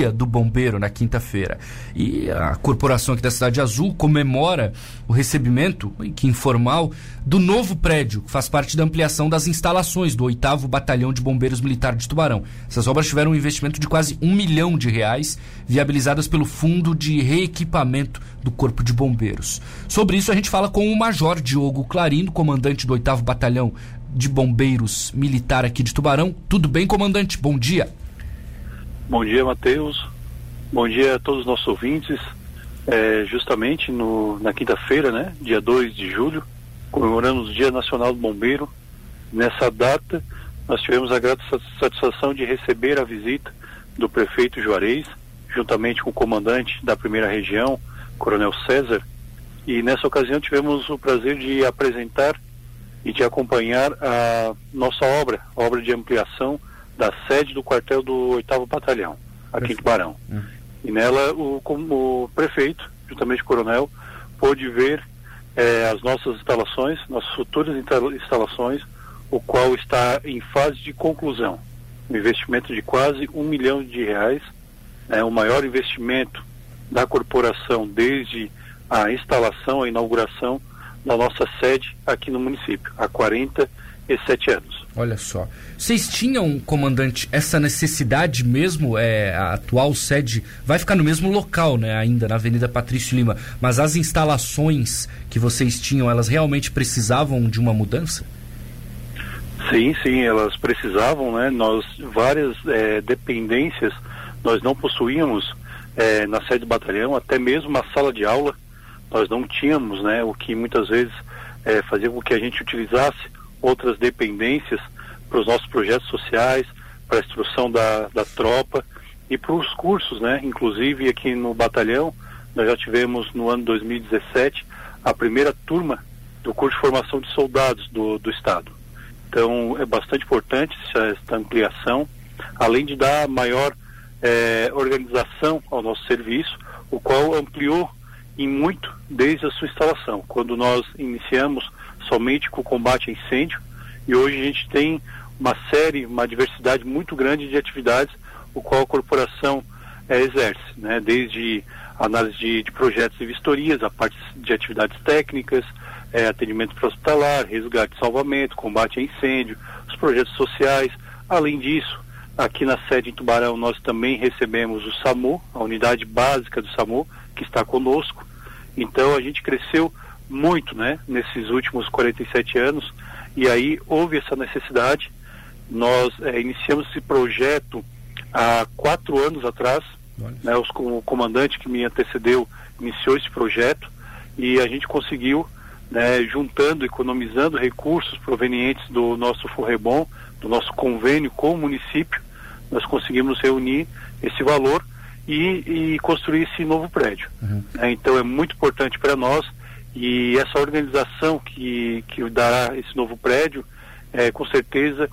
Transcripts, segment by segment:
Dia do Bombeiro na quinta-feira. E a corporação aqui da Cidade Azul comemora o recebimento, que informal, do novo prédio, que faz parte da ampliação das instalações do 8 Batalhão de Bombeiros Militar de Tubarão. Essas obras tiveram um investimento de quase um milhão de reais, viabilizadas pelo Fundo de Reequipamento do Corpo de Bombeiros. Sobre isso, a gente fala com o Major Diogo Clarino, comandante do 8 Batalhão de Bombeiros Militar aqui de Tubarão. Tudo bem, comandante? Bom dia. Bom dia, Matheus. Bom dia a todos os nossos ouvintes. É, justamente no, na quinta-feira, né, dia 2 de julho, comemoramos o Dia Nacional do Bombeiro. Nessa data, nós tivemos a grata satisfação de receber a visita do prefeito Juarez, juntamente com o comandante da primeira região, Coronel César, e nessa ocasião tivemos o prazer de apresentar e de acompanhar a nossa obra, a obra de ampliação da sede do quartel do 8 Batalhão, aqui em Tubarão. Hum. E nela o, o prefeito, juntamente o coronel, pôde ver eh, as nossas instalações, nossas futuras instalações, o qual está em fase de conclusão. Um investimento de quase um milhão de reais, é o maior investimento da corporação desde a instalação, a inauguração da nossa sede aqui no município, há 47 anos. Olha só. Vocês tinham, comandante, essa necessidade mesmo? É, a atual sede vai ficar no mesmo local, né? Ainda na Avenida Patrício Lima. Mas as instalações que vocês tinham, elas realmente precisavam de uma mudança? Sim, sim, elas precisavam, né? Nós, várias é, dependências, nós não possuíamos é, na sede do batalhão, até mesmo uma sala de aula, nós não tínhamos, né? O que muitas vezes é, fazia com que a gente utilizasse outras dependências para os nossos projetos sociais, para a instrução da, da tropa e para os cursos, né? Inclusive aqui no batalhão, nós já tivemos no ano 2017 a primeira turma do curso de formação de soldados do, do Estado. Então é bastante importante essa, ampliação, além de dar maior é, organização ao nosso serviço, o qual ampliou em muito desde a sua instalação, quando nós iniciamos somente com o combate a incêndio e hoje a gente tem uma série, uma diversidade muito grande de atividades o qual a corporação é, exerce, né? desde análise de, de, projetos e vistorias, a parte de atividades técnicas, é, atendimento hospitalar, resgate e salvamento, combate a incêndio, os projetos sociais. Além disso, aqui na sede em Tubarão nós também recebemos o SAMU, a unidade básica do SAMU, que está conosco. Então a gente cresceu muito, né, nesses últimos 47 anos, e aí houve essa necessidade. Nós é, iniciamos esse projeto há quatro anos atrás, né, os, o comandante que me antecedeu iniciou esse projeto e a gente conseguiu, né, juntando, economizando recursos provenientes do nosso Forrebom, do nosso convênio com o município, nós conseguimos reunir esse valor e, e construir esse novo prédio. Uhum. É, então é muito importante para nós e essa organização que, que dará esse novo prédio, é, com certeza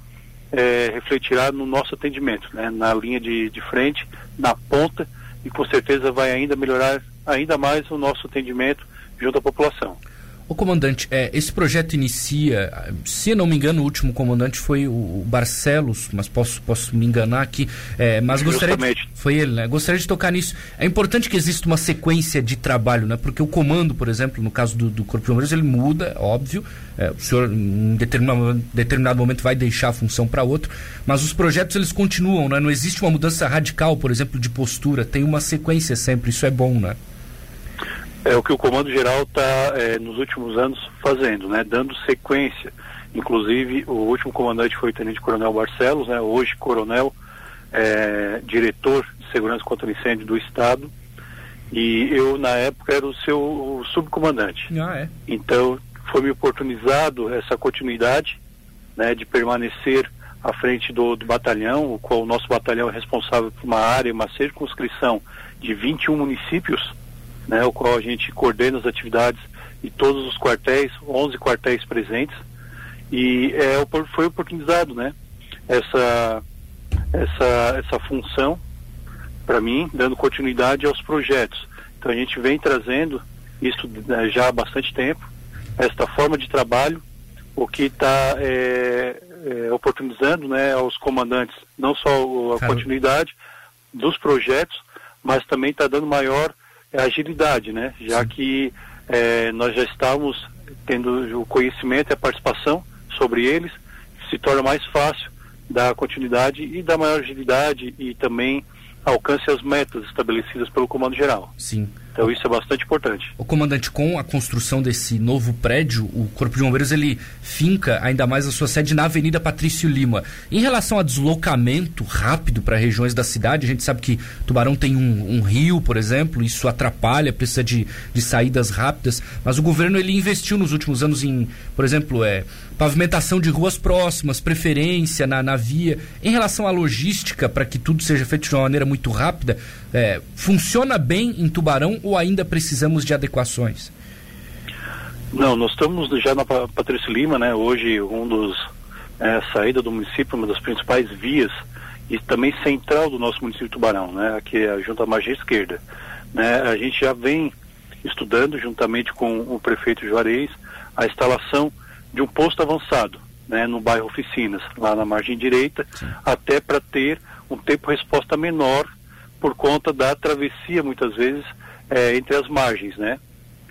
é, refletirá no nosso atendimento, né, na linha de, de frente, na ponta, e com certeza vai ainda melhorar ainda mais o nosso atendimento junto à população. O comandante, é, esse projeto inicia, se não me engano, o último comandante foi o Barcelos, mas posso, posso me enganar aqui, é, mas gostaria de, foi ele, né? Gostaria de tocar nisso. É importante que exista uma sequência de trabalho, né? Porque o comando, por exemplo, no caso do, do Corpo de Bombeiros, ele muda, óbvio. É, o senhor, em determinado, determinado momento, vai deixar a função para outro, mas os projetos eles continuam, né? Não existe uma mudança radical, por exemplo, de postura. Tem uma sequência sempre. Isso é bom, né? É o que o Comando Geral está, é, nos últimos anos, fazendo, né? Dando sequência. Inclusive, o último comandante foi o Tenente Coronel Barcelos, né? Hoje, Coronel, é, diretor de Segurança contra o Incêndio do Estado. E eu, na época, era o seu subcomandante. Ah, é? Então, foi me oportunizado essa continuidade, né? De permanecer à frente do, do batalhão, o qual o nosso batalhão é responsável por uma área, uma circunscrição de 21 municípios, né, o qual a gente coordena as atividades e todos os quartéis, 11 quartéis presentes, e é, foi oportunizado, né, essa, essa, essa função para mim, dando continuidade aos projetos. Então a gente vem trazendo isso né, já há bastante tempo, esta forma de trabalho, o que está é, é, oportunizando né, aos comandantes não só a continuidade, dos projetos, mas também está dando maior agilidade, né? Já Sim. que é, nós já estamos tendo o conhecimento e a participação sobre eles, se torna mais fácil dar continuidade e dar maior agilidade e também alcance as metas estabelecidas pelo Comando Geral. Sim. Então isso é bastante importante. O comandante, com a construção desse novo prédio, o Corpo de Bombeiros ele finca ainda mais a sua sede na Avenida Patrício Lima. Em relação a deslocamento rápido para regiões da cidade, a gente sabe que Tubarão tem um, um rio, por exemplo, isso atrapalha, precisa de, de saídas rápidas, mas o governo ele investiu nos últimos anos em, por exemplo, é, pavimentação de ruas próximas, preferência na, na via. Em relação à logística, para que tudo seja feito de uma maneira muito rápida, é, funciona bem em Tubarão ou ainda precisamos de adequações? Não, nós estamos já na Patrícia Lima, né? Hoje um dos é, saída do município, uma das principais vias e também central do nosso município de Tubarão, né? Aqui é junto à margem esquerda, né? A gente já vem estudando juntamente com o prefeito Juarez a instalação de um posto avançado, né? No bairro Oficinas, lá na margem direita, Sim. até para ter um tempo resposta menor por conta da travessia muitas vezes é, entre as margens, né?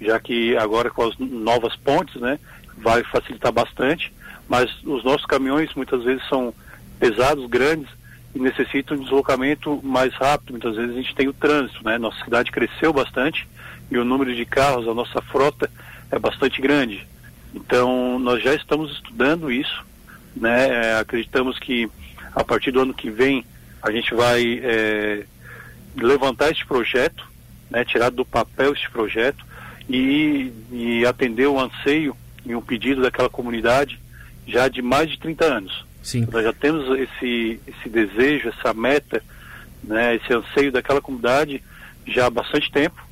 Já que agora com as novas pontes, né, vai facilitar bastante, mas os nossos caminhões muitas vezes são pesados, grandes e necessitam de deslocamento mais rápido. Muitas vezes a gente tem o trânsito, né? Nossa cidade cresceu bastante e o número de carros, a nossa frota é bastante grande. Então nós já estamos estudando isso, né? É, acreditamos que a partir do ano que vem a gente vai é, levantar este projeto né, tirar do papel esse projeto e, e atender o anseio e um pedido daquela comunidade já de mais de 30 anos. Sim. Nós já temos esse, esse desejo, essa meta, né, esse anseio daquela comunidade já há bastante tempo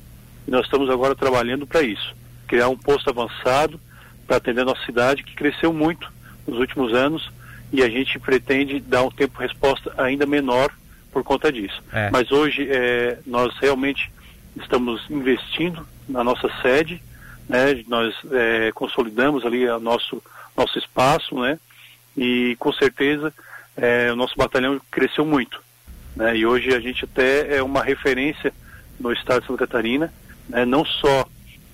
e nós estamos agora trabalhando para isso. Criar um posto avançado para atender a nossa cidade que cresceu muito nos últimos anos e a gente pretende dar um tempo de resposta ainda menor por conta disso. É. Mas hoje é, nós realmente estamos investindo na nossa sede, né? Nós é, consolidamos ali o nosso nosso espaço, né? E com certeza é, o nosso batalhão cresceu muito, né? E hoje a gente até é uma referência no estado de Santa Catarina, né? Não só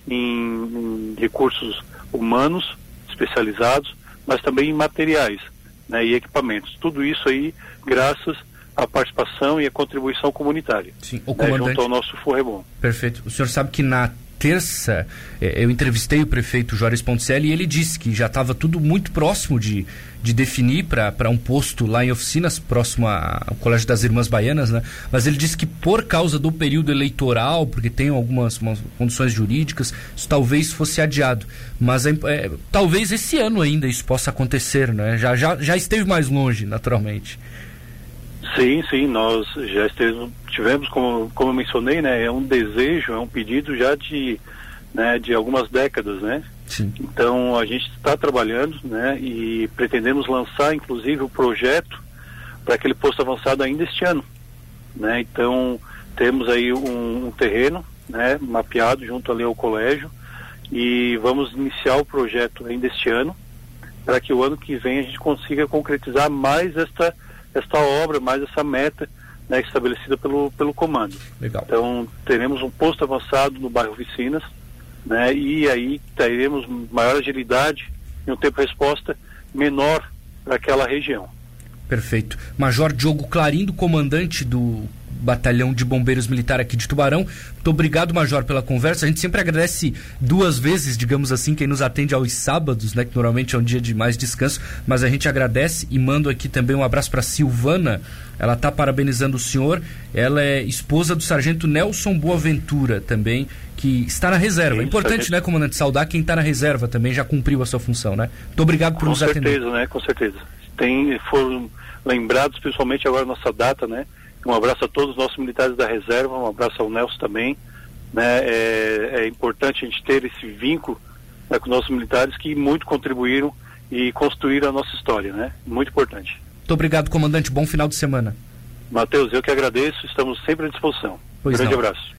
em, em recursos humanos especializados, mas também em materiais, né? E equipamentos. Tudo isso aí graças a participação e a contribuição comunitária. Sim, o comandante... Né, junto ao nosso Forrebom. Perfeito. O senhor sabe que na terça eh, eu entrevistei o prefeito Jóris Ponticelli e ele disse que já estava tudo muito próximo de, de definir para um posto lá em oficinas, próximo ao Colégio das Irmãs Baianas, né? Mas ele disse que por causa do período eleitoral, porque tem algumas condições jurídicas, isso talvez fosse adiado. Mas é, é, talvez esse ano ainda isso possa acontecer, né? Já, já, já esteve mais longe, naturalmente. Sim, sim, nós já esteve, tivemos, como, como eu mencionei, né, é um desejo, é um pedido já de, né, de algumas décadas, né? Sim. Então a gente está trabalhando, né, e pretendemos lançar, inclusive, o projeto para aquele posto avançado ainda este ano, né? Então temos aí um, um terreno, né, mapeado junto ali ao colégio e vamos iniciar o projeto ainda este ano para que o ano que vem a gente consiga concretizar mais esta esta obra, mais essa meta né, estabelecida pelo, pelo comando. Legal. Então, teremos um posto avançado no bairro Vicinas, né, e aí teremos maior agilidade e um tempo de resposta menor para aquela região. Perfeito. Major Diogo Clarindo, comandante do Batalhão de Bombeiros Militar aqui de Tubarão. Muito obrigado, Major, pela conversa. A gente sempre agradece duas vezes, digamos assim, quem nos atende aos sábados, né, que normalmente é um dia de mais descanso, mas a gente agradece e mando aqui também um abraço para Silvana. Ela está parabenizando o senhor. Ela é esposa do sargento Nelson Boaventura também, que está na reserva. Sim, Importante, né, comandante, saudar quem está na reserva também, já cumpriu a sua função, né? Muito obrigado por com nos certeza, atender. Com certeza, né? Com certeza. Tem, foram lembrados, principalmente agora nossa data, né? Um abraço a todos os nossos militares da reserva, um abraço ao Nelson também. Né? É, é importante a gente ter esse vínculo né, com nossos militares que muito contribuíram e construíram a nossa história, né? Muito importante. Muito obrigado, comandante. Bom final de semana. Matheus, eu que agradeço. Estamos sempre à disposição. Pois Grande não. abraço.